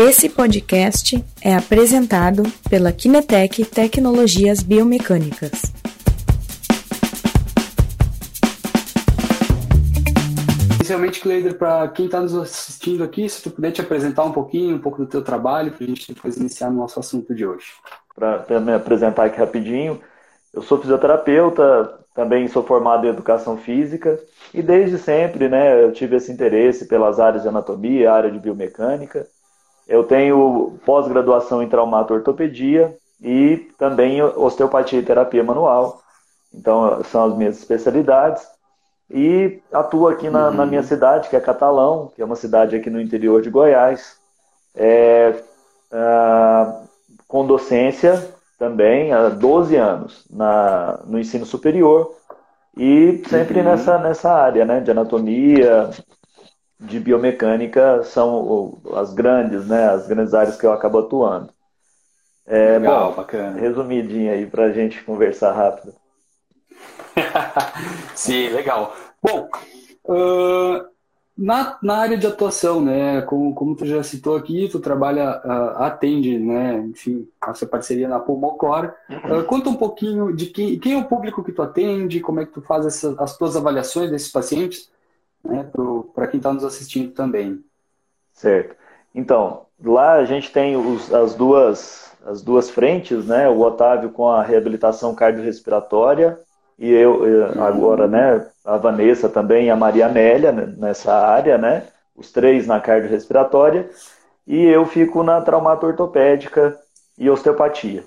Esse podcast é apresentado pela Kinetec Tecnologias Biomecânicas. Inicialmente, Cleider, para quem está nos assistindo aqui, se tu puder te apresentar um pouquinho, um pouco do teu trabalho, para a gente depois iniciar o nosso assunto de hoje. Para me apresentar aqui rapidinho, eu sou fisioterapeuta, também sou formado em educação física e desde sempre, né, eu tive esse interesse pelas áreas de anatomia, área de biomecânica. Eu tenho pós-graduação em traumato-ortopedia e também osteopatia e terapia manual. Então, são as minhas especialidades. E atuo aqui na, uhum. na, minha cidade, que é Catalão, que é uma cidade aqui no interior de Goiás, é, ah, com docência também há 12 anos na, no ensino superior e sempre uhum. nessa, nessa área né, de anatomia, de biomecânica são as grandes, né, as grandes áreas que eu acabo atuando. É, Legal, bom, bacana. Resumidinho aí para a gente conversar rápido. Sim, legal. Bom, uh, na, na área de atuação, né, como, como tu já citou aqui, tu trabalha, uh, atende, né, enfim, a sua parceria na Pulmocor. Uh, conta um pouquinho de quem, quem é o público que tu atende, como é que tu faz essa, as tuas avaliações desses pacientes né, para quem está nos assistindo também. Certo. Então, lá a gente tem os, as, duas, as duas frentes, né? O Otávio com a reabilitação cardiorrespiratória e eu uhum. agora, né? A Vanessa também e a Maria Amélia nessa área, né? Os três na cardiorrespiratória e eu fico na traumato-ortopédica e osteopatia.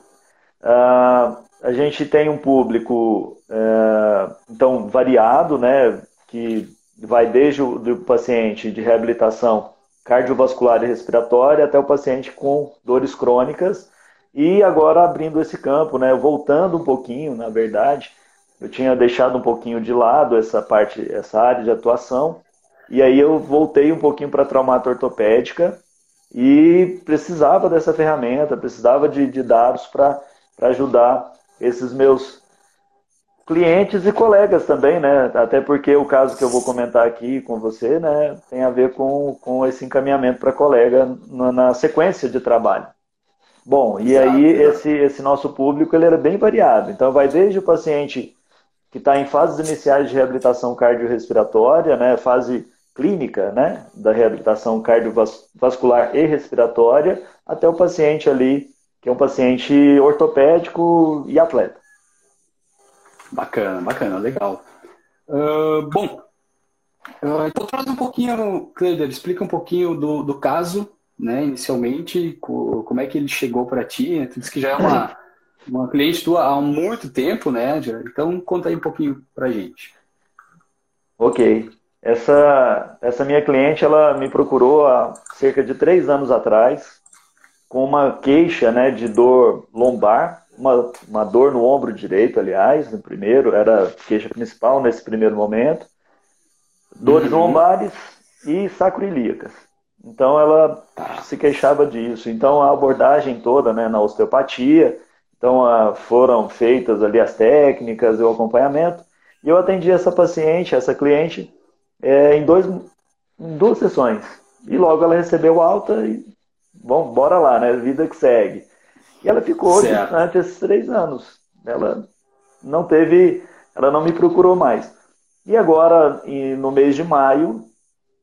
Uh, a gente tem um público, uh, então, variado, né? Que vai desde o do paciente de reabilitação cardiovascular e respiratória até o paciente com dores crônicas. E agora abrindo esse campo, né, voltando um pouquinho, na verdade, eu tinha deixado um pouquinho de lado essa parte, essa área de atuação, e aí eu voltei um pouquinho para a traumato ortopédica e precisava dessa ferramenta, precisava de, de dados para ajudar esses meus clientes e colegas também, né? Até porque o caso que eu vou comentar aqui com você, né, tem a ver com, com esse encaminhamento para colega na, na, sequência de trabalho. Bom, e exato, aí exato. esse, esse nosso público ele era bem variado. Então vai desde o paciente que está em fases iniciais de reabilitação cardiorrespiratória, né, fase clínica, né, da reabilitação cardiovascular e respiratória, até o paciente ali que é um paciente ortopédico e atleta. Bacana, bacana, legal. Uh, bom, uh, então traz um pouquinho, Cleider, explica um pouquinho do, do caso, né, inicialmente, co, como é que ele chegou para ti, né? tu disse que já é uma, uma cliente tua há muito tempo, né, então conta aí um pouquinho para gente. Ok, essa, essa minha cliente, ela me procurou há cerca de três anos atrás, com uma queixa, né, de dor lombar, uma, uma dor no ombro direito, aliás, no primeiro, era a queixa principal nesse primeiro momento, dores uhum. lombares e sacroilíacas. Então ela se queixava disso. Então a abordagem toda né, na osteopatia, então foram feitas ali as técnicas, o acompanhamento, e eu atendi essa paciente, essa cliente, é, em, dois, em duas sessões. E logo ela recebeu alta e, bom, bora lá, né? Vida que segue. E ela ficou durante esses três anos. Ela não teve, ela não me procurou mais. E agora, no mês de maio,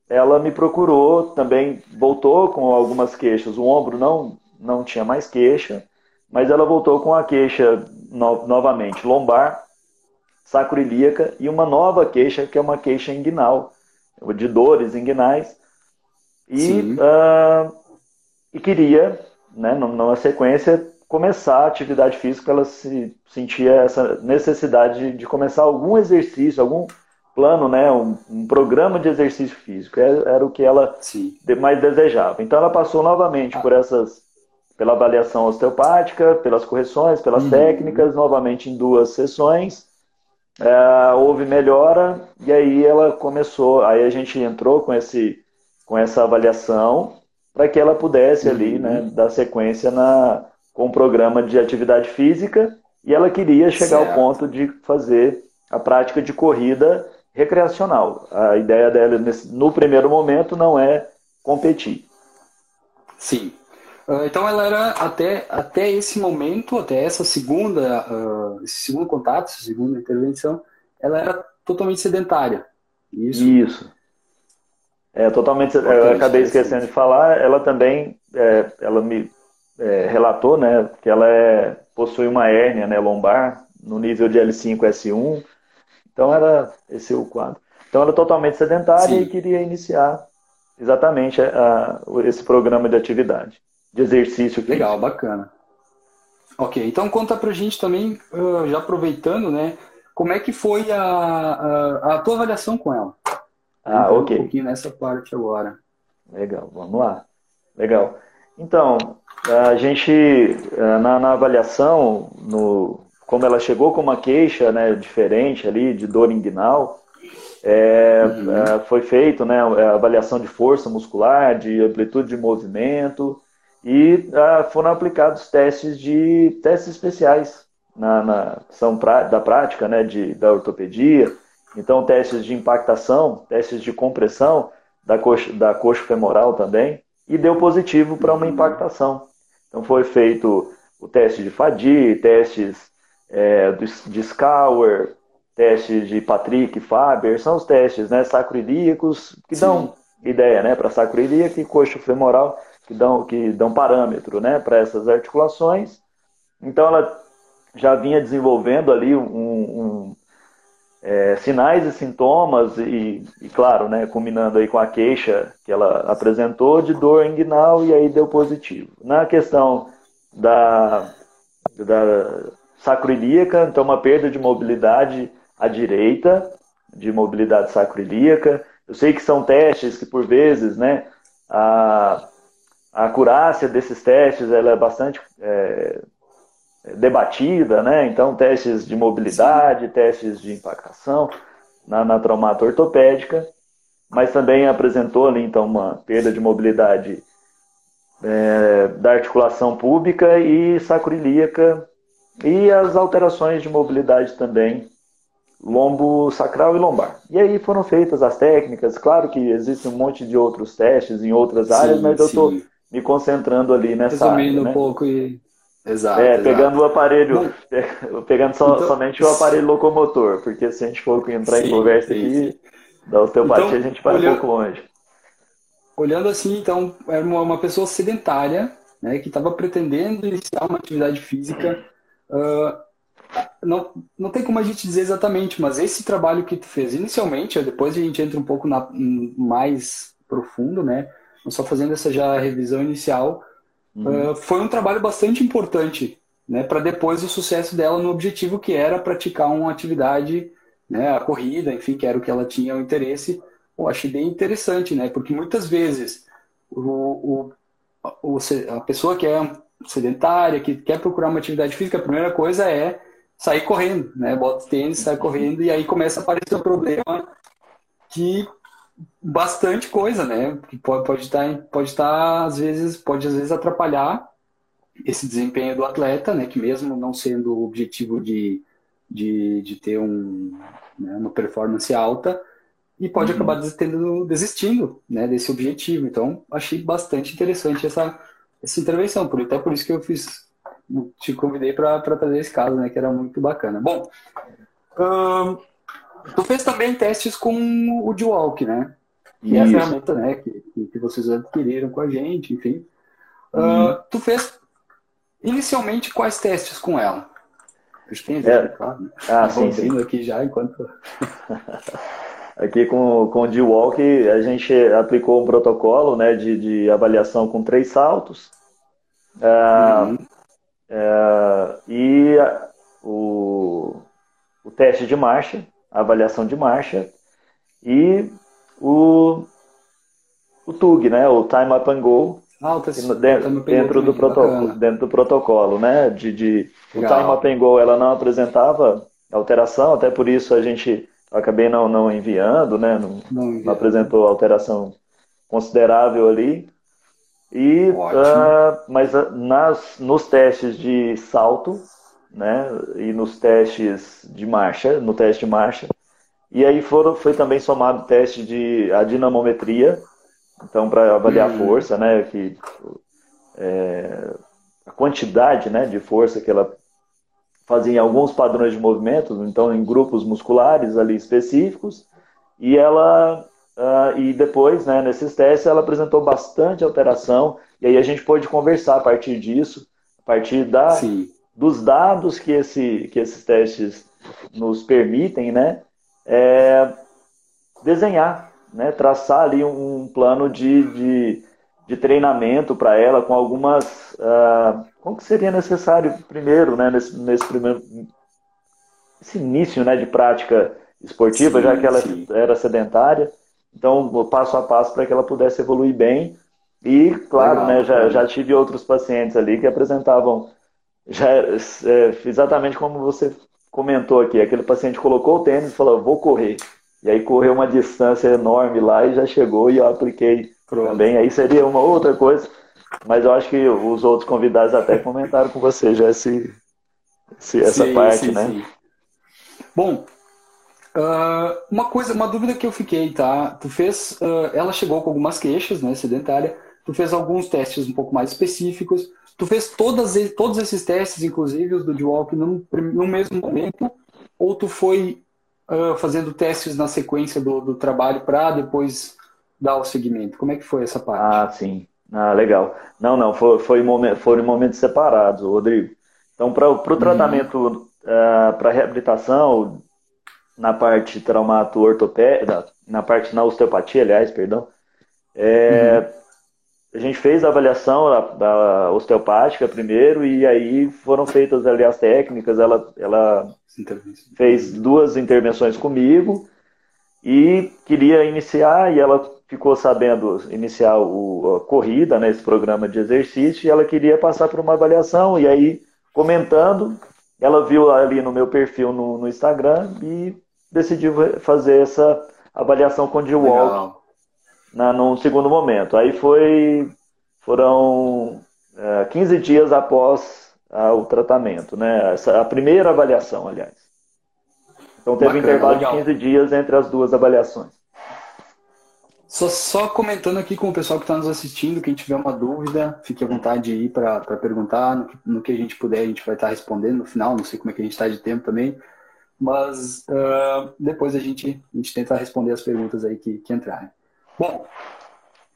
ela me procurou, também voltou com algumas queixas. O ombro não, não tinha mais queixa, mas ela voltou com a queixa no, novamente lombar, sacroilíaca e uma nova queixa, que é uma queixa inguinal, de dores inguinais. E, uh, e queria né, numa sequência, começar a atividade física, ela se sentia essa necessidade de, começar algum exercício, algum plano, né, um, um programa de exercício físico. Era, é, era o que ela Sim. mais desejava. Então ela passou novamente ah. por essas, pela avaliação osteopática, pelas correções, pelas uhum. técnicas, novamente em duas sessões. É, houve melhora e aí ela começou, aí a gente entrou com esse com essa avaliação para que ela pudesse ali, né, uhum. dar sequência na, com o programa de atividade física e ela queria chegar certo. ao ponto de fazer a prática de corrida recreacional. A ideia dela no primeiro momento não é competir. Sim. Uh, então ela era até, até esse momento, até essa segunda, uh, esse segundo contato, essa segunda intervenção, ela era totalmente sedentária. Isso. Isso. É totalmente. Eu acabei esquecendo de falar. Ela também, é, ela me é, relatou, né, que ela é, possui uma hérnia, né, lombar no nível de L5, S1. Então era esse o quadro. Então ela é totalmente sedentária Sim. e queria iniciar exatamente a, a, esse programa de atividade, de exercício. Legal, bacana. Ok, então conta pra gente também, uh, já aproveitando, né, como é que foi a, a, a tua avaliação com ela? Ah, ok. Um pouquinho nessa parte agora. Legal, vamos lá. Legal. Então, a gente, eh, na, na avaliação, no, como ela chegou com uma queixa né, diferente ali, de dor inguinal, é, uhum. é, foi feito né, a avaliação de força muscular, de amplitude de movimento, e ah, foram aplicados testes de testes especiais na, na são pra, da prática né, de, da ortopedia. Então, testes de impactação, testes de compressão da coxa, da coxa femoral também, e deu positivo para uma impactação. Então, foi feito o teste de Fadi, testes é, de Scour, testes de Patrick Faber, são os testes né, sacroilíacos que Sim. dão ideia né, para sacroilíaca e coxa femoral, que dão, que dão parâmetro né, para essas articulações. Então, ela já vinha desenvolvendo ali um, um é, sinais e sintomas e, e, claro, né, combinando aí com a queixa que ela apresentou de dor inguinal e aí deu positivo. Na questão da, da sacroilíaca, então uma perda de mobilidade à direita, de mobilidade sacroilíaca. Eu sei que são testes que por vezes, né, a, a acurácia desses testes ela é bastante é, debatida, né? Então, testes de mobilidade, Sim. testes de impactação na, na traumata ortopédica, mas também apresentou ali, então, uma perda de mobilidade é, da articulação pública e sacroilíaca e as alterações de mobilidade também lombo sacral e lombar. E aí foram feitas as técnicas, claro que existe um monte de outros testes em outras áreas, sim, mas eu estou me concentrando ali nessa Resumindo área. Né? um pouco e Exato. É, pegando exato. o aparelho, pegando so, então, somente o aparelho locomotor, porque se a gente for entrar sim, em conversa sim, aqui sim. da osteopatia, então, a gente vai olhando, um pouco longe. Olhando assim, então, era uma, uma pessoa sedentária, né, que estava pretendendo iniciar uma atividade física. Uh, não, não tem como a gente dizer exatamente, mas esse trabalho que tu fez inicialmente, depois a gente entra um pouco na, mais profundo, né? Só fazendo essa já revisão inicial, Uhum. Uh, foi um trabalho bastante importante né, para depois o sucesso dela no objetivo que era praticar uma atividade, né, a corrida, enfim, que era o que ela tinha o interesse. Eu achei bem interessante, né, porque muitas vezes o, o, o, a pessoa que é sedentária, que quer procurar uma atividade física, a primeira coisa é sair correndo, né, bota tênis, sai correndo e aí começa a aparecer um problema que bastante coisa, né? Que pode, pode estar, pode estar às vezes, pode às vezes atrapalhar esse desempenho do atleta, né? Que mesmo não sendo o objetivo de, de, de ter um, né, uma performance alta, e pode uhum. acabar tendo, desistindo né, desse objetivo. Então, achei bastante interessante essa, essa intervenção, por, até por isso que eu fiz, te convidei para trazer esse caso, né, que era muito bacana. Bom, hum, Tu fez também testes com o D-Walk, né? Que é a ferramenta né, que, que vocês adquiriram com a gente, enfim. Uh, tu fez inicialmente quais testes com ela? Eu tenho é. claro, né? Ah, sim, sim. aqui já enquanto. aqui com, com o D-Walk a gente aplicou um protocolo né, de, de avaliação com três saltos. Uh, uhum. uh, e o, o teste de marcha, a avaliação de marcha e o, o TUG, né? O Time Up and Go. Ah, dentro, dentro do protocolo, dentro do protocolo, né? De, de o Time Up and Go ela não apresentava alteração, até por isso a gente acabei não, não enviando, né? Não, não, não apresentou alteração considerável ali. E, uh, mas uh, nas, nos testes de salto, né? E nos testes de marcha, no teste de marcha. E aí foram, foi também somado o teste de a dinamometria, então para avaliar a hum. força, né? Que é, a quantidade né, de força que ela fazia em alguns padrões de movimentos, então em grupos musculares ali específicos, e ela uh, e depois, né, nesses testes, ela apresentou bastante alteração, e aí a gente pôde conversar a partir disso, a partir da, dos dados que, esse, que esses testes nos permitem, né, é, desenhar, né, traçar ali um plano de, de, de treinamento para ela com algumas. Uh, como que seria necessário primeiro, né, nesse, nesse primeiro esse início né, de prática esportiva, sim, já que ela sim. era sedentária. Então, passo a passo para que ela pudesse evoluir bem. E, claro, Legal, né, já, já tive outros pacientes ali que apresentavam já, é, exatamente como você comentou aqui. Aquele paciente colocou o tênis e falou, vou correr. E aí correu uma distância enorme lá e já chegou e eu apliquei Pronto. também. Aí seria uma outra coisa. Mas eu acho que os outros convidados até comentaram com você já esse, esse essa sim, parte, sim, né? Sim. Bom, Uh, uma coisa, uma dúvida que eu fiquei, tá? Tu fez, uh, ela chegou com algumas queixas, né, sedentária. Tu fez alguns testes um pouco mais específicos. Tu fez todas, todos esses testes, inclusive os do D-Walk, no, no mesmo momento? Ou tu foi uh, fazendo testes na sequência do, do trabalho para depois dar o segmento? Como é que foi essa parte? Ah, sim. Ah, legal. Não, não, foi, foi foram momentos separados, Rodrigo. Então, para o uhum. tratamento, uhum. para reabilitação, na parte traumato ortopédica, na parte na osteopatia, aliás, perdão, é, uhum. A gente fez a avaliação da, da, osteopática primeiro e aí foram feitas ali as técnicas. Ela, ela fez duas intervenções comigo e queria iniciar e ela ficou sabendo iniciar o, a corrida, né, esse programa de exercício, e ela queria passar por uma avaliação e aí comentando, ela viu ali no meu perfil no, no Instagram e decidiu fazer essa avaliação com o D-Walk na, num segundo momento. Aí foi, foram é, 15 dias após a, o tratamento, né? Essa, a primeira avaliação, aliás. Então teve Bacana, um intervalo legal. de 15 dias entre as duas avaliações. Só, só comentando aqui com o pessoal que está nos assistindo, quem tiver uma dúvida, fique à vontade de ir para perguntar. No que, no que, a gente puder, a gente vai estar tá respondendo no final. Não sei como é que a gente está de tempo também mas uh, depois a gente, a gente tenta responder as perguntas aí que, que entrarem. Bom,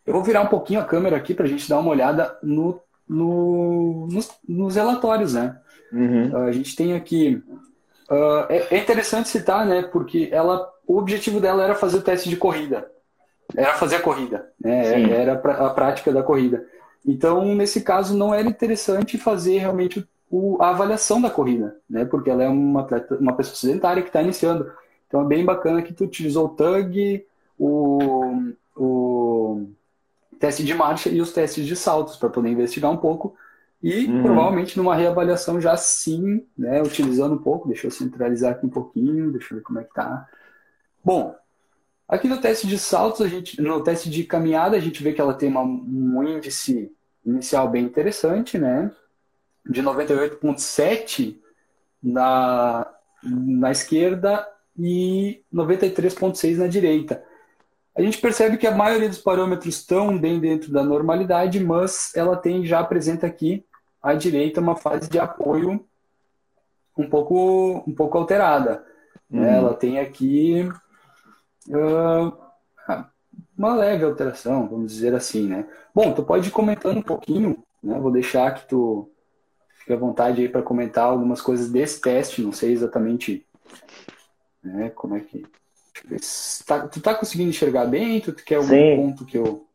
eu vou virar um pouquinho a câmera aqui para a gente dar uma olhada no, no nos, nos, relatórios, né? Uhum. Uh, a gente tem aqui. Uh, é, é, interessante citar, né? Porque ela, o objetivo dela era fazer o teste de corrida, era fazer a corrida, né? Era a prática da corrida. Então, nesse caso, não era interessante fazer realmente o, a avaliação da corrida, né? Porque ela é uma, atleta, uma pessoa sedentária que está iniciando. Então é bem bacana que tu utilizou o TUG, o teste de marcha e os testes de saltos para poder investigar um pouco. E uhum. provavelmente numa reavaliação já sim, né? Utilizando um pouco, deixa eu centralizar aqui um pouquinho, deixa eu ver como é que tá. Bom, aqui no teste de saltos, a gente, no teste de caminhada, a gente vê que ela tem uma, um índice inicial bem interessante, né? de 98,7 na, na esquerda e 93,6 na direita. A gente percebe que a maioria dos parâmetros estão bem dentro da normalidade, mas ela tem já apresenta aqui à direita uma fase de apoio um pouco um pouco alterada. Uhum. Ela tem aqui uh, uma leve alteração, vamos dizer assim, né? Bom, tu pode ir comentando um pouquinho, né? Vou deixar que tu Fique à vontade aí para comentar algumas coisas desse teste, não sei exatamente né, como é que. Tá, tu tá conseguindo enxergar bem? Tu quer algum sim. ponto que eu.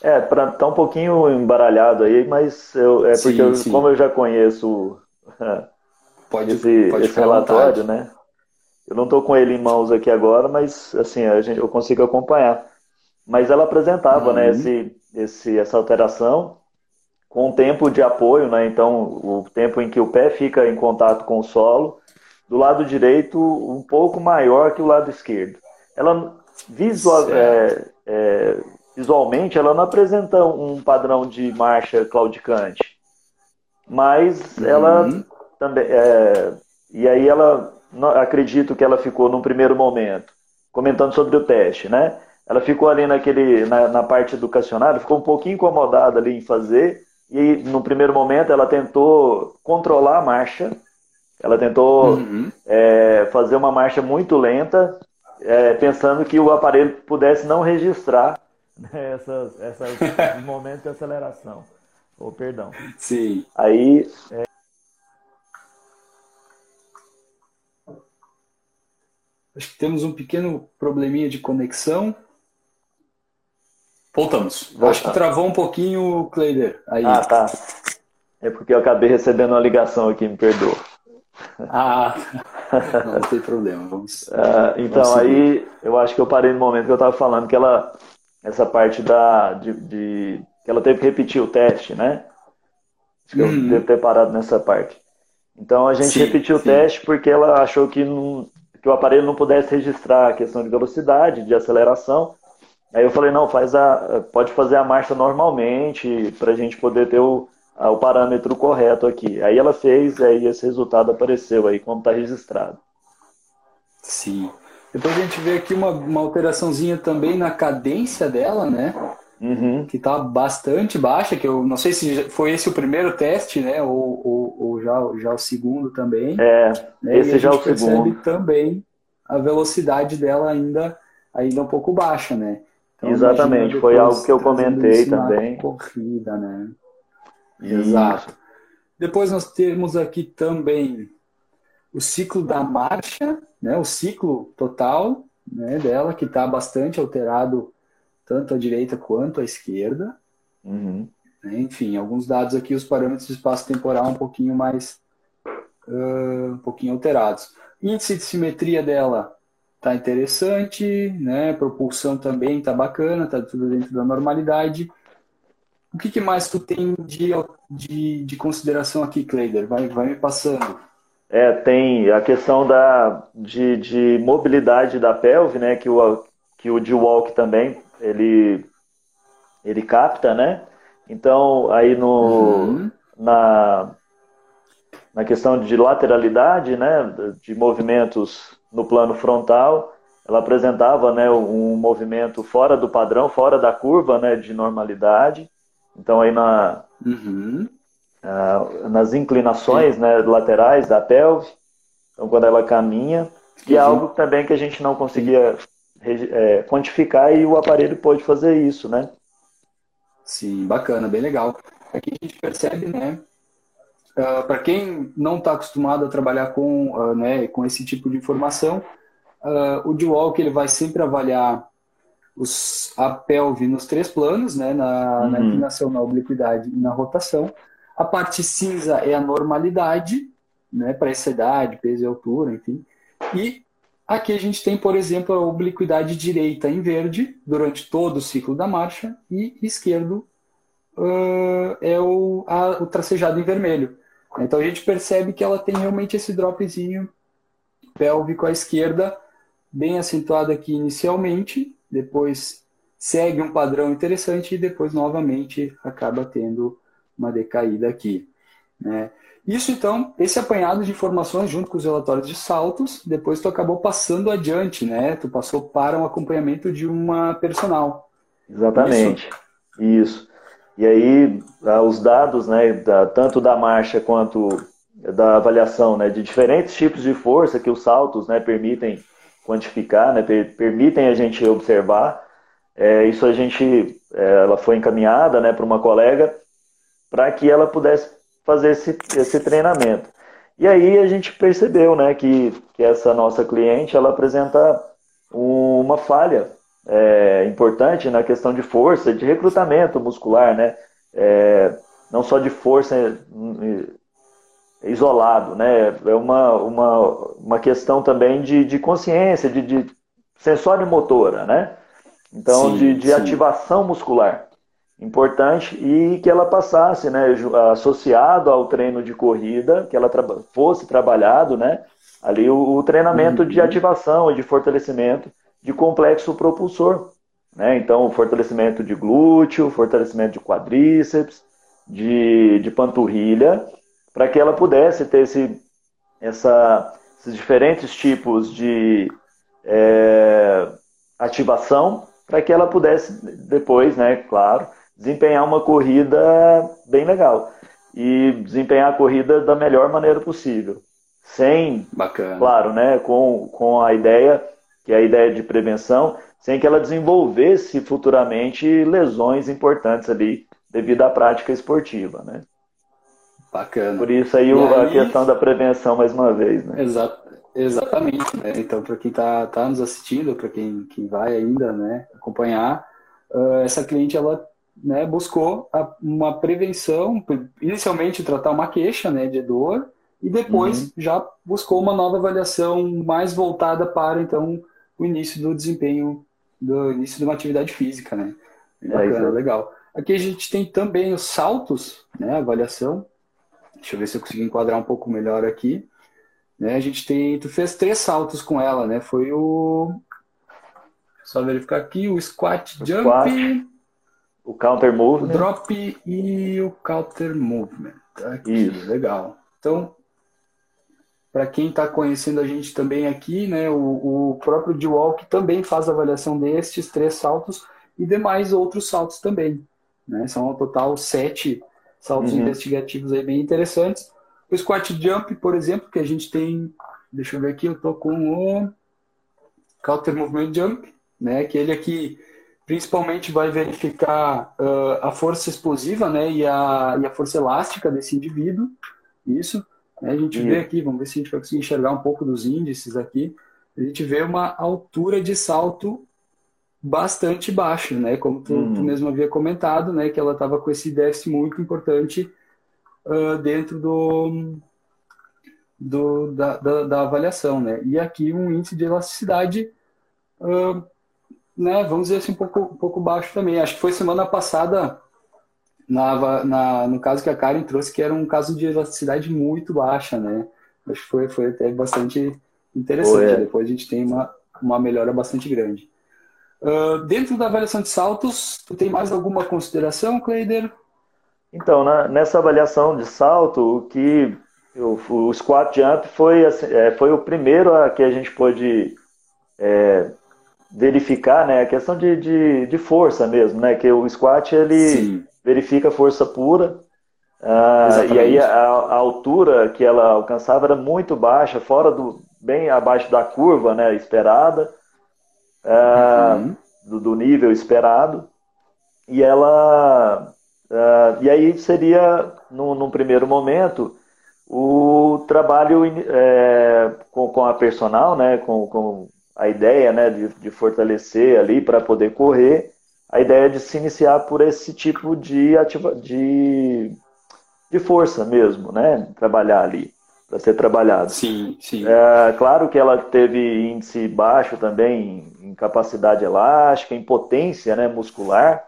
É, para tá um pouquinho embaralhado aí, mas eu, é porque sim, eu, sim. como eu já conheço pode, esse, pode esse relatório, né? Eu não estou com ele em mãos aqui agora, mas assim a gente, eu consigo acompanhar. Mas ela apresentava, né, uhum. né, esse, esse, essa alteração com o tempo de apoio, né? Então, o tempo em que o pé fica em contato com o solo, do lado direito um pouco maior que o lado esquerdo. Ela visual, é, é, visualmente ela não apresenta um padrão de marcha claudicante, mas uhum. ela também é, e aí ela acredito que ela ficou num primeiro momento comentando sobre o teste, né? Ela ficou ali naquele na, na parte educacional, ficou um pouquinho incomodada ali em fazer e no primeiro momento ela tentou controlar a marcha, ela tentou uhum. é, fazer uma marcha muito lenta, é, pensando que o aparelho pudesse não registrar né, essas, essas momentos de aceleração. Oh, perdão. Sim. Aí. É... Acho que temos um pequeno probleminha de conexão. Voltamos. Acho que travou um pouquinho o Cleider. Aí. Ah, tá. É porque eu acabei recebendo uma ligação aqui, me perdoa. Ah, não, não tem problema. Vamos. Ah, então, vamos aí eu acho que eu parei no momento que eu estava falando que ela, essa parte da, de, de, que ela teve que repetir o teste, né? Acho que uhum. eu devo ter parado nessa parte. Então a gente sim, repetiu sim. o teste porque ela achou que, não, que o aparelho não pudesse registrar a questão de velocidade, de aceleração. Aí eu falei, não, faz a, pode fazer a marcha normalmente para a gente poder ter o, o parâmetro correto aqui. Aí ela fez, aí esse resultado apareceu aí como está registrado. Sim. Depois a gente vê aqui uma, uma alteraçãozinha também na cadência dela, né? Uhum. que está bastante baixa, que eu não sei se foi esse o primeiro teste, né? Ou, ou, ou já, já o segundo também. É, né? esse já é o segundo. também a velocidade dela ainda, ainda um pouco baixa, né? Então, Exatamente, foi algo que eu comentei também. Corrida, né? Exato. Depois nós temos aqui também o ciclo da marcha, né? O ciclo total né, dela, que está bastante alterado tanto à direita quanto à esquerda. Uhum. Né? Enfim, alguns dados aqui, os parâmetros de espaço temporal um pouquinho mais uh, um pouquinho alterados. Índice de simetria dela tá interessante, né? Propulsão também tá bacana, tá tudo dentro da normalidade. O que, que mais tu tem de, de, de consideração aqui, Kleider? Vai, vai me passando. É, tem a questão da, de, de mobilidade da pelve, né? Que o, que o D-Walk também ele, ele capta, né? Então, aí no, uhum. na, na questão de lateralidade, né, de movimentos no plano frontal, ela apresentava né, um movimento fora do padrão, fora da curva né, de normalidade. Então, aí na, uhum. uh, nas inclinações né, laterais da pelve, então quando ela caminha, e é algo também que a gente não conseguia é, quantificar e o aparelho pode fazer isso, né? Sim, bacana, bem legal. Aqui a gente percebe, né? Uh, ah, Para quem não está acostumado a trabalhar com, uh, né, com esse tipo de informação, uh, o D-Walk ele vai sempre avaliar os, a pelve nos três planos, né, na, uhum. na inclinação, na obliquidade e na rotação. A parte cinza é a normalidade, né, para essa idade, peso e altura, enfim. E Aqui a gente tem, por exemplo, a obliquidade direita em verde durante todo o ciclo da marcha e esquerdo uh, é o, a, o tracejado em vermelho. Então a gente percebe que ela tem realmente esse dropzinho pélvico à esquerda, bem acentuado aqui inicialmente, depois segue um padrão interessante e depois novamente acaba tendo uma decaída aqui. Né? Isso então, esse apanhado de informações junto com os relatórios de saltos, depois tu acabou passando adiante, né? Tu passou para um acompanhamento de uma personal. Exatamente. Isso. Isso. E aí, ah, os dados, né, da, tanto da marcha quanto da avaliação, né, de diferentes tipos de força que os saltos, né, permitem quantificar, né, per, permitem a gente observar. É, isso a gente, é, ela foi encaminhada, né, para uma colega para que ela pudesse fazer esse, esse treinamento. E aí a gente percebeu né, que, que essa nossa cliente ela apresenta uma falha é, importante na questão de força, de recrutamento muscular, né? É, não só de força isolado, né? É uma, uma, uma questão também de, de consciência, de, de sensório motora, né? Então, sim, de, de ativação muscular importante e que ela passasse, né, associado ao treino de corrida, que ela tra fosse trabalhado, né, ali o, o treinamento uhum. de ativação e de fortalecimento de complexo propulsor, né, então fortalecimento de glúteo, fortalecimento de quadríceps, de, de panturrilha, para que ela pudesse ter esse, essa, esses diferentes tipos de é, ativação, para que ela pudesse depois, né, claro, desempenhar uma corrida bem legal. E desempenhar a corrida da melhor maneira possível. Sem, Bacana. claro, né, com, com a ideia, que é a ideia de prevenção, sem que ela desenvolvesse futuramente lesões importantes ali devido à prática esportiva, né? Bacana. Por isso aí, aí... a questão da prevenção mais uma vez, né? Exato. Exatamente, né? Então, para quem está tá nos assistindo, para quem, quem vai ainda né, acompanhar, uh, essa cliente ela né, buscou a, uma prevenção, inicialmente tratar uma queixa né, de dor, e depois uhum. já buscou uma nova avaliação mais voltada para então o início do desempenho, do início de uma atividade física, né? É bacana, é legal. Aqui a gente tem também os saltos, né? Avaliação. Deixa eu ver se eu consigo enquadrar um pouco melhor aqui. Né? A gente tem, tu fez três saltos com ela, né? Foi o só verificar aqui o squat o jump, squat, o counter movement, o drop e o counter movement. Aqui, Isso. legal. Então, para quem está conhecendo a gente também aqui, né, o, o próprio D-Walk também faz avaliação destes três saltos e demais outros saltos também. Né? São ao total sete saltos uhum. investigativos aí bem interessantes. O squat jump, por exemplo, que a gente tem, deixa eu ver aqui, eu tô com o counter movement jump, né, que ele aqui principalmente vai verificar uh, a força explosiva, né, e a, e a força elástica desse indivíduo, isso. Né, a gente vê aqui, vamos ver se a gente vai conseguir enxergar um pouco dos índices aqui, a gente vê uma altura de salto bastante baixa, né, como tu, tu uhum. mesmo havia comentado, né, que ela estava com esse déficit muito importante uh, dentro do, do da, da, da, avaliação, né? E aqui um índice de elasticidade, uh, né? Vamos dizer assim um pouco, um pouco baixo também. Acho que foi semana passada na, na, no caso que a Karen trouxe, que era um caso de elasticidade muito baixa, né? Acho que foi, foi até bastante interessante. Depois a gente tem uma, uma melhora bastante grande. Uh, dentro da avaliação de saltos, tu tem mais alguma consideração, Cleider? Então, na, nessa avaliação de salto, o que o, o squat jump foi, assim, é, foi o primeiro a que a gente pôde é, verificar, né, a questão de, de, de, força mesmo, né, que o squat ele Sim. verifica força pura, ah, e aí a, a, altura que ela alcançava era muito baixa, fora do bem abaixo da curva, né, esperada, uhum. do, do nível esperado, e ela Uh, e aí seria, num, num, primeiro momento, o trabalho é, com, com, a personal, né, com, com a ideia né, de, de fortalecer ali para poder correr, a ideia de se iniciar por esse tipo de, ativa, de, de força mesmo, né, trabalhar ali, para ser trabalhado. Sim, sim. É, claro que ela teve índice baixo também em capacidade elástica, em potência né, muscular,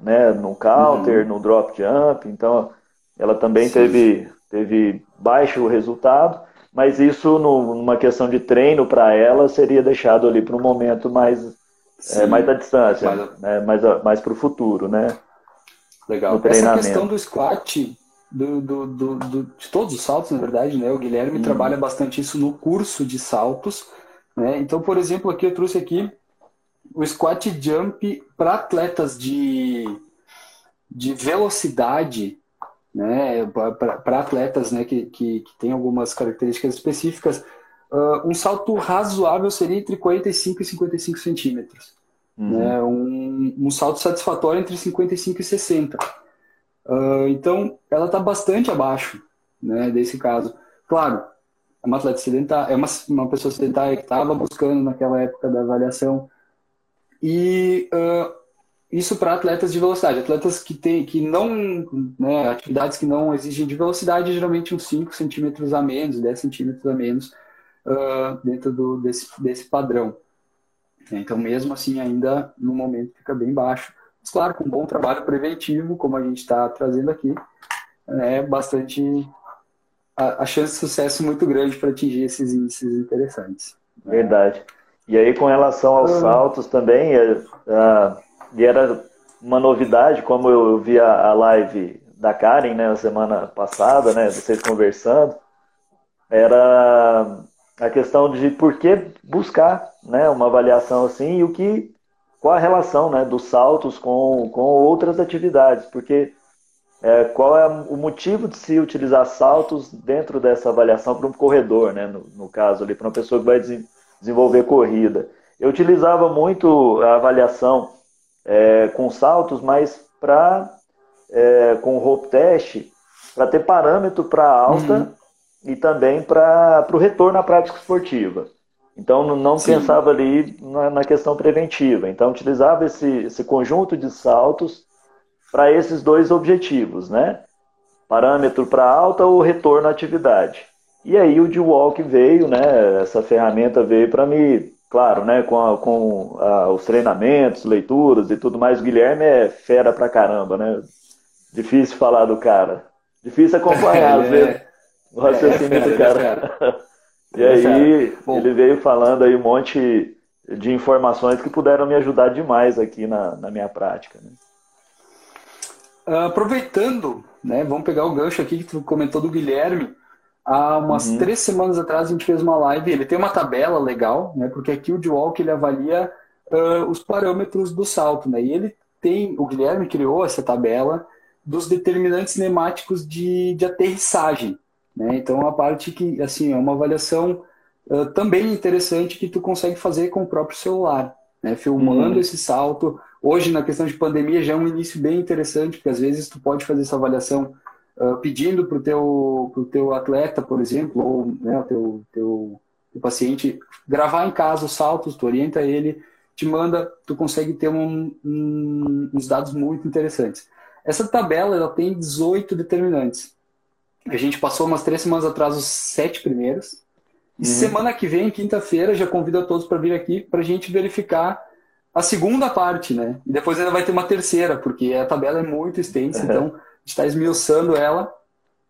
né, no counter, uhum. no drop jump, então ela também teve, teve baixo resultado, mas isso no, numa questão de treino para ela seria deixado ali para um momento mais, é, mais à distância, mas... né, mais, mais para o futuro, né? Legal. Essa questão do squat, do, do, do, de todos os saltos, na verdade, né? O Guilherme uhum. trabalha bastante isso no curso de saltos, né? Então, por exemplo, aqui eu trouxe aqui o squat jump para atletas de, de velocidade, né, para atletas né, que, que, que têm algumas características específicas, uh, um salto razoável seria entre 45 e 55 centímetros. Uhum. Né, um, um salto satisfatório entre 55 e 60. Uh, então, ela está bastante abaixo né, desse caso. Claro, é uma atleta sedentária, é uma, uma pessoa sedentária que estava buscando naquela época da avaliação e uh, isso para atletas de velocidade, atletas que tem que não, né, atividades que não exigem de velocidade, geralmente uns 5 centímetros a menos, 10 centímetros a menos uh, dentro do, desse, desse padrão. Então, mesmo assim, ainda no momento fica bem baixo. Mas, claro, com um bom trabalho preventivo, como a gente está trazendo aqui, é bastante a, a, chance de sucesso muito grande para atingir esses índices interessantes. Verdade. E aí, com relação aos saltos também, é, é, e era uma novidade, como eu vi a, a live da Karen, né, na semana passada, né, vocês conversando, era a questão de por que buscar, né, uma avaliação assim e o que, qual a relação né, dos saltos com, com outras atividades, porque é, qual é o motivo de se utilizar saltos dentro dessa avaliação para um corredor, né, no, no caso ali, para uma pessoa que vai desenvolver corrida. Eu utilizava muito a avaliação é, com saltos, mas para é, com rope test, para ter parâmetro para alta uhum. e também para o retorno à prática esportiva. Então não, pensava ali na, na, questão preventiva. Então utilizava esse, esse conjunto de saltos para esses dois objetivos, né? Parâmetro para alta ou retorno à atividade. E aí o D-Walk veio, né? Essa ferramenta veio para me, claro, né? Com, a, com a, os treinamentos, leituras e tudo mais. O Guilherme é fera pra caramba, né? Difícil falar do cara. Difícil acompanhar, às vezes, o raciocínio é, do cara. e aí, ele veio falando aí um monte de informações que puderam me ajudar demais aqui na, na minha prática. Né? Uh, aproveitando, né, vamos pegar o gancho aqui que tu comentou do Guilherme. Há umas uhum. três semanas atrás a gente fez uma live. Ele tem uma tabela legal, né, porque aqui o D-Walk ele avalia uh, os parâmetros do salto. Né, e ele tem, o Guilherme criou essa tabela dos determinantes cinemáticos de, de aterrissagem. Né? Então, a parte que, assim, é uma avaliação uh, também interessante que tu consegue fazer com o próprio celular, né? filmando uhum. esse salto. Hoje, na questão de pandemia, já é um início bem interessante, porque às vezes tu pode fazer essa avaliação uh, pedindo para o teu, pro teu atleta, por exemplo, ou né, o teu, teu, teu paciente gravar em casa os saltos, tu orienta ele, te manda, tu consegue ter um, um, uns dados muito interessantes. Essa tabela ela tem 18 determinantes. A gente passou umas três semanas atrás os sete primeiros. E uhum. semana que vem, quinta-feira, já convido a todos para vir aqui para a gente verificar a segunda parte, né? E depois ainda vai ter uma terceira, porque a tabela é muito extensa, uhum. então a gente está esmiuçando ela.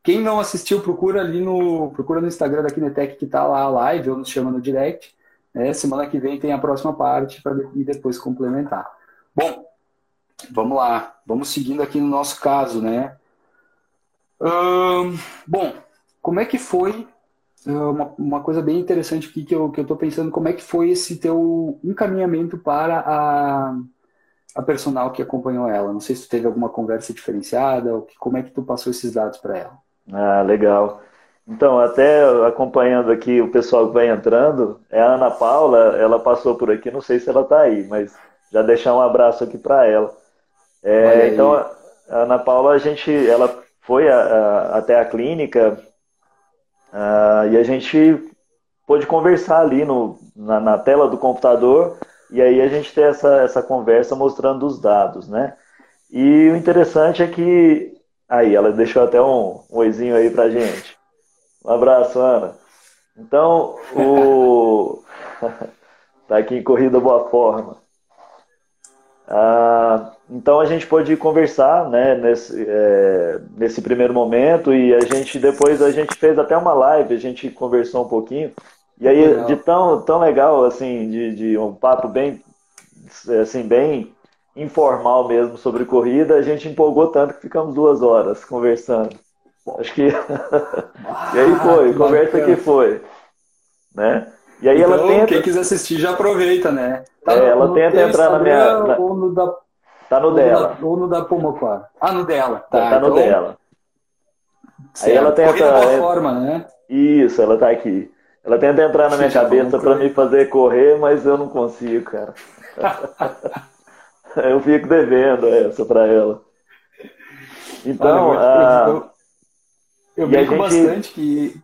Quem não assistiu, procura ali no, procura no Instagram da Kinetec que está lá a live, ou nos chama no direct. Né? Semana que vem tem a próxima parte para depois complementar. Bom, Vamos lá, vamos seguindo aqui no nosso caso, né? Bom, como é que foi uma, uma, coisa bem interessante aqui que eu que eu estou pensando, como é que foi esse teu encaminhamento para a, a personal que acompanhou ela? Não sei se tu teve alguma conversa diferenciada, ou que, como é que tu passou esses dados para ela? Ah, legal. Então, até acompanhando aqui o pessoal que vai entrando, é a Ana Paula, ela passou por aqui, não sei se ela está aí, mas já deixar um abraço aqui para ela. É, então, a Ana Paula, a gente, ela foi a, a, até a clínica a, e a gente pôde conversar ali no, na, na, tela do computador e aí a gente tem essa, essa conversa mostrando os dados, né? E o interessante é que aí ela deixou até um, um oizinho aí pra gente. Um abraço, Ana. Então, o tá aqui em corrida boa forma. Ah, então a gente pôde conversar né, nesse, é, nesse primeiro momento e a gente depois a gente fez até uma live, a gente conversou um pouquinho. E aí, legal. de tão, tão legal, assim, de, de um papo bem, assim, bem informal mesmo sobre corrida, a gente empolgou tanto que ficamos duas horas conversando. Acho que. e aí foi, ah, conversa que foi. Né? E aí então, ela tenta. Quem quiser assistir já aproveita, né? Tá é, ela tenta entrar na minha. Na... Ou no da... Tá no ou dela. No ou no da Pomoquá. Ah, no dela. Tá, tá, tá no então... dela. Certo. Aí ela tenta. É... forma, né? Isso, ela tá aqui. Ela tenta entrar na minha Sim, cabeça para me fazer correr, mas eu não consigo, cara. eu fico devendo essa para ela. Então, Olha, eu, eu brinco gente... bastante que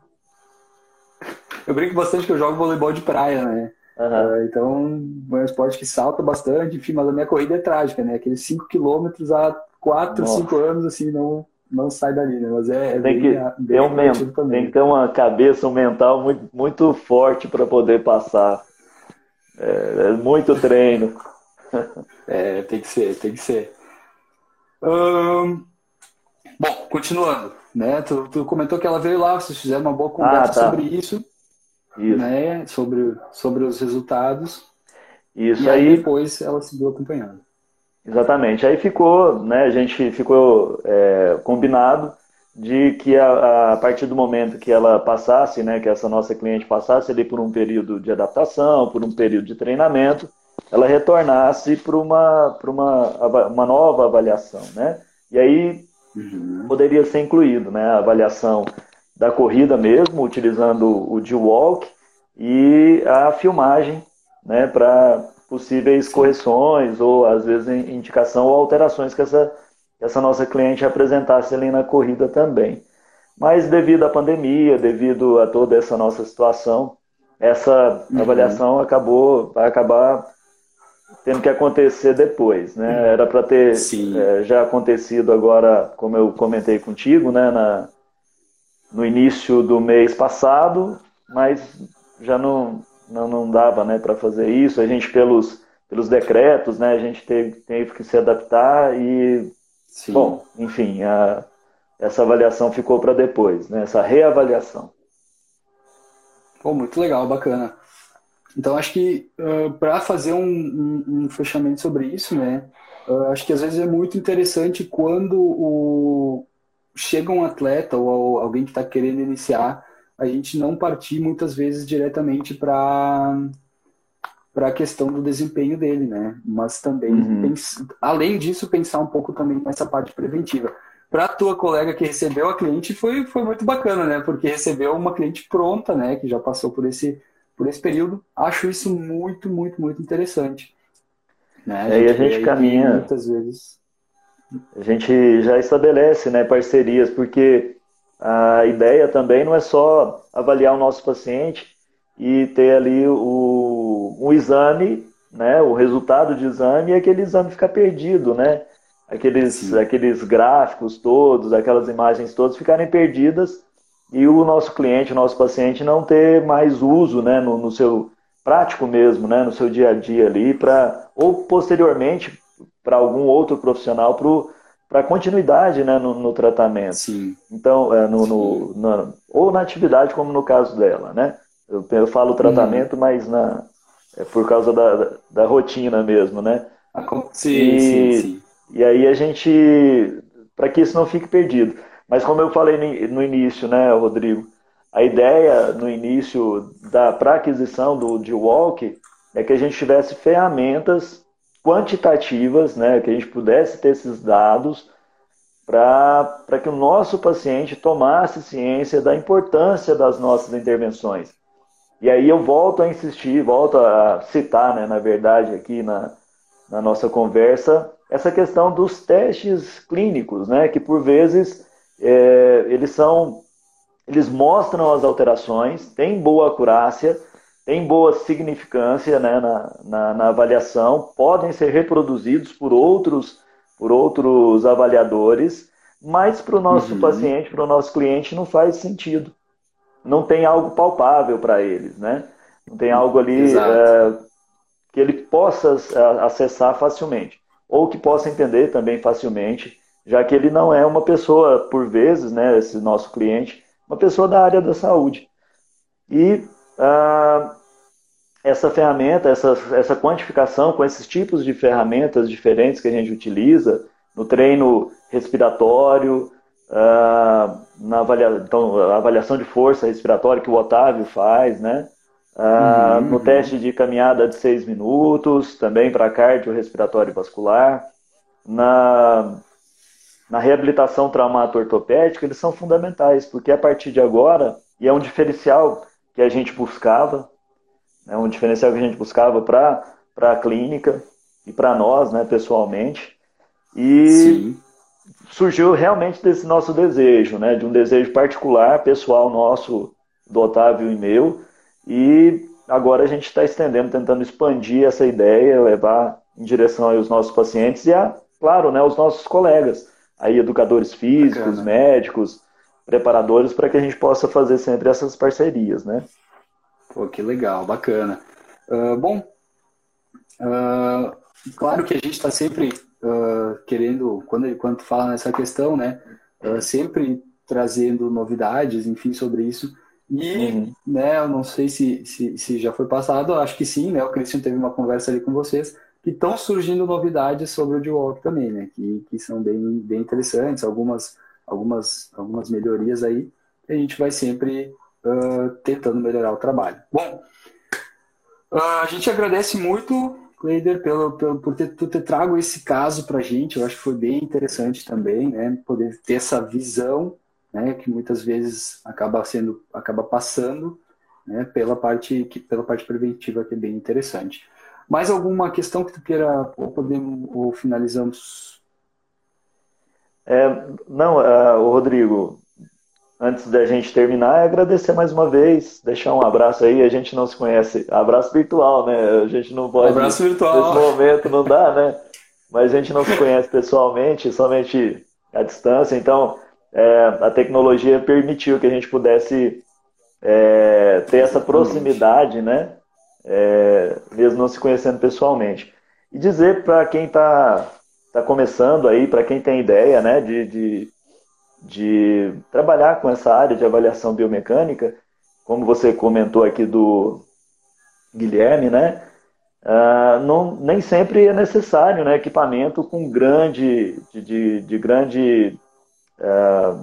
eu brinco bastante que eu jogo voleibol de praia, né? Uhum. então, é um esporte que salta bastante, enfim, mas a minha corrida é trágica, né? Aqueles 5 quilômetros há 4, 5 anos, assim, não, não sai dali, né? Mas é, é tem, bem, que, bem um tem que ter uma cabeça, um mental muito, muito forte para poder passar. É, é, muito treino. é, tem que ser, tem que ser. Hum, bom, continuando, né? Tu, tu, comentou que ela veio lá, vocês fizeram uma boa conversa ah, tá. sobre isso. Isso. Né, sobre, sobre os resultados. Isso e aí, aí depois ela seguiu acompanhando. Exatamente. Aí ficou, né, a gente ficou é, combinado de que a, a, partir do momento que ela passasse, né, que essa nossa cliente passasse ali por um período de adaptação, por um período de treinamento, ela retornasse para uma, uma, uma nova avaliação, né? E aí uhum. poderia ser incluído, né? A avaliação da corrida mesmo, utilizando o D-Walk e a filmagem, né? Para possíveis correções ou às vezes indicação ou alterações que essa, essa nossa cliente apresentasse ali na corrida também. Mas devido à pandemia, devido a toda essa nossa situação, essa uhum. avaliação acabou vai acabar tendo que acontecer depois, né? Era para ter é, já acontecido agora, como eu comentei contigo, né? Na, no início do mês passado, mas já não não, não dava, né? Para fazer isso, a gente pelos pelos decretos, né? A gente teve, teve que se adaptar e Sim. bom, enfim, a, essa avaliação ficou para depois, né? Essa reavaliação. Pô, muito legal, bacana. Então, acho que uh, para fazer um, um, um, fechamento sobre isso, né, uh, acho que às vezes é muito interessante quando o, chega um atleta ou alguém que está querendo iniciar, a gente não partir muitas vezes diretamente para para a questão do desempenho dele, né? Mas também, uhum. além disso, pensar um pouco também nessa parte preventiva. Para a tua colega que recebeu a cliente foi, foi muito bacana, né? Porque recebeu uma cliente pronta, né? Que já passou por esse por esse período. Acho isso muito, muito, muito interessante. Né? A é, e a gente caminha. Muitas vezes. A gente já estabelece né, parcerias, porque a ideia também não é só avaliar o nosso paciente e ter ali o, o exame, né, o resultado de exame e aquele exame ficar perdido, né? Aqueles, aqueles gráficos todos, aquelas imagens todas ficarem perdidas e o nosso cliente, o nosso paciente não ter mais uso né, no, no seu prático mesmo, né, no seu dia a dia ali, para ou posteriormente para algum outro profissional para continuidade né, no, no, tratamento. Sim. Então, é, no, no na, ou na atividade, como no caso dela. Né? Eu, eu falo tratamento, uhum. mas na, é por causa da, da, da rotina mesmo. Né? Sim, e, sim, sim. E aí a gente, para que isso não fique perdido. Mas como eu falei no início, né, Rodrigo, a ideia no início da para aquisição do D-Walk é que a gente tivesse ferramentas quantitativas, né, que a gente pudesse ter esses dados para que o nosso paciente tomasse ciência da importância das nossas intervenções. E aí eu volto a insistir, volto a citar, né, na verdade, aqui na, na nossa conversa, essa questão dos testes clínicos, né, que por vezes é, eles são, eles mostram as alterações, têm boa acurácia, têm boa significância né, na, na, na avaliação, podem ser reproduzidos por outros, por outros avaliadores, mas para o nosso uhum. paciente, para o nosso cliente, não faz sentido. Não tem algo palpável para eles, né? Não tem algo ali é, que ele possa é, acessar facilmente, ou que possa entender também facilmente já que ele não é uma pessoa, por vezes, né, esse nosso cliente, uma pessoa da área da saúde. E ah, essa ferramenta, essa, essa quantificação com esses tipos de ferramentas diferentes que a gente utiliza no treino respiratório, ah, na avaliação, então, avaliação de força respiratória que o Otávio faz, né? Ah, uhum, no uhum. teste de caminhada de seis minutos, também para cardio respiratório vascular, na na reabilitação traumato-ortopédica, eles são fundamentais, porque a partir de agora, e é um diferencial que a gente buscava, é um diferencial que a gente buscava para a clínica e para nós, né, pessoalmente, e Sim. surgiu realmente desse nosso desejo, né, de um desejo particular, pessoal nosso, do Otávio e meu, e agora a gente está estendendo, tentando expandir essa ideia, levar em direção aos nossos pacientes e, a, claro, né, aos nossos colegas aí educadores físicos, Bacana. médicos, preparadores, para que a gente possa fazer sempre essas parcerias, né? Pô, que legal, bacana. Uh, bom, uh, claro que a gente está sempre uh, querendo, quando, quando fala nessa questão, né, sempre trazendo novidades, enfim, sobre isso. E, uhum. né, eu não sei se, se, se já foi passado, acho que sim, né, o Christian teve uma conversa ali com vocês, que estão surgindo novidades sobre o D-Walk também, né? Que, que são bem, bem interessantes, algumas, algumas, algumas melhorias aí, que a gente vai sempre uh, tentando melhorar o trabalho. Bom, uh, a gente agradece muito, Cleider, pelo, pelo, por ter, tu ter trago esse caso para a gente, eu acho que foi bem interessante também, né? Poder ter essa visão, né? Que muitas vezes acaba sendo, acaba passando, né? Pela parte, que, pela parte preventiva, que é bem interessante. Mais alguma questão que tu queira, ou podemos, ou finalizamos? É, não, uh, Rodrigo, antes da gente terminar, é agradecer mais uma vez, deixar um abraço aí. A gente não se conhece, abraço virtual, né? A gente não pode. Abraço virtual. Nesse momento não dá, né? Mas a gente não se conhece pessoalmente, somente à distância. Então, é, a tecnologia permitiu que a gente pudesse é, ter essa proximidade, né? É, mesmo não se conhecendo pessoalmente. E dizer para quem está tá começando aí, para quem tem ideia, né, de, de de trabalhar com essa área de avaliação biomecânica, como você comentou aqui do Guilherme, né? Uh, não, nem sempre é necessário né, equipamento com grande, de, de, de grande uh,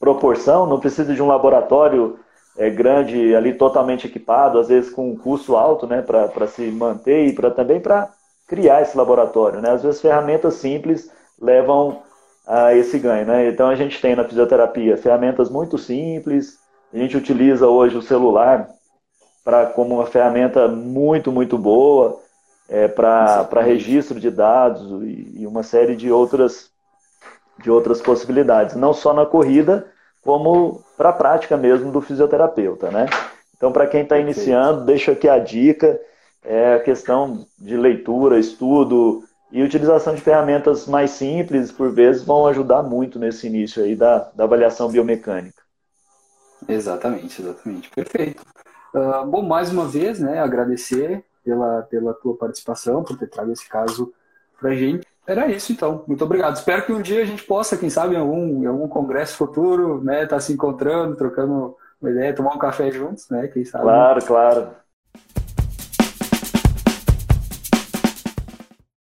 proporção, não precisa de um laboratório é, grande ali totalmente equipado, às vezes com um custo alto né, para se manter e pra, também para criar esse laboratório. Né? Às vezes ferramentas simples levam a esse ganho. Né? Então a gente tem na fisioterapia ferramentas muito simples, a gente utiliza hoje o celular para como uma ferramenta muito, muito boa é, para registro de dados e, e uma série de outras, de outras possibilidades, não só na corrida, como para a prática mesmo do fisioterapeuta. Né? Então, para quem está iniciando, deixo aqui a dica, é a questão de leitura, estudo, e utilização de ferramentas mais simples, por vezes, vão ajudar muito nesse início aí da, da avaliação biomecânica. Exatamente, exatamente. Perfeito. Uh, bom, mais uma vez, né, agradecer pela, pela tua participação, por ter trago esse caso para a gente. Era isso, então. Muito obrigado. Espero que um dia a gente possa, quem sabe, em algum, em algum congresso futuro, né, estar tá se encontrando, trocando uma ideia, tomar um café juntos, né, quem sabe. Claro, claro.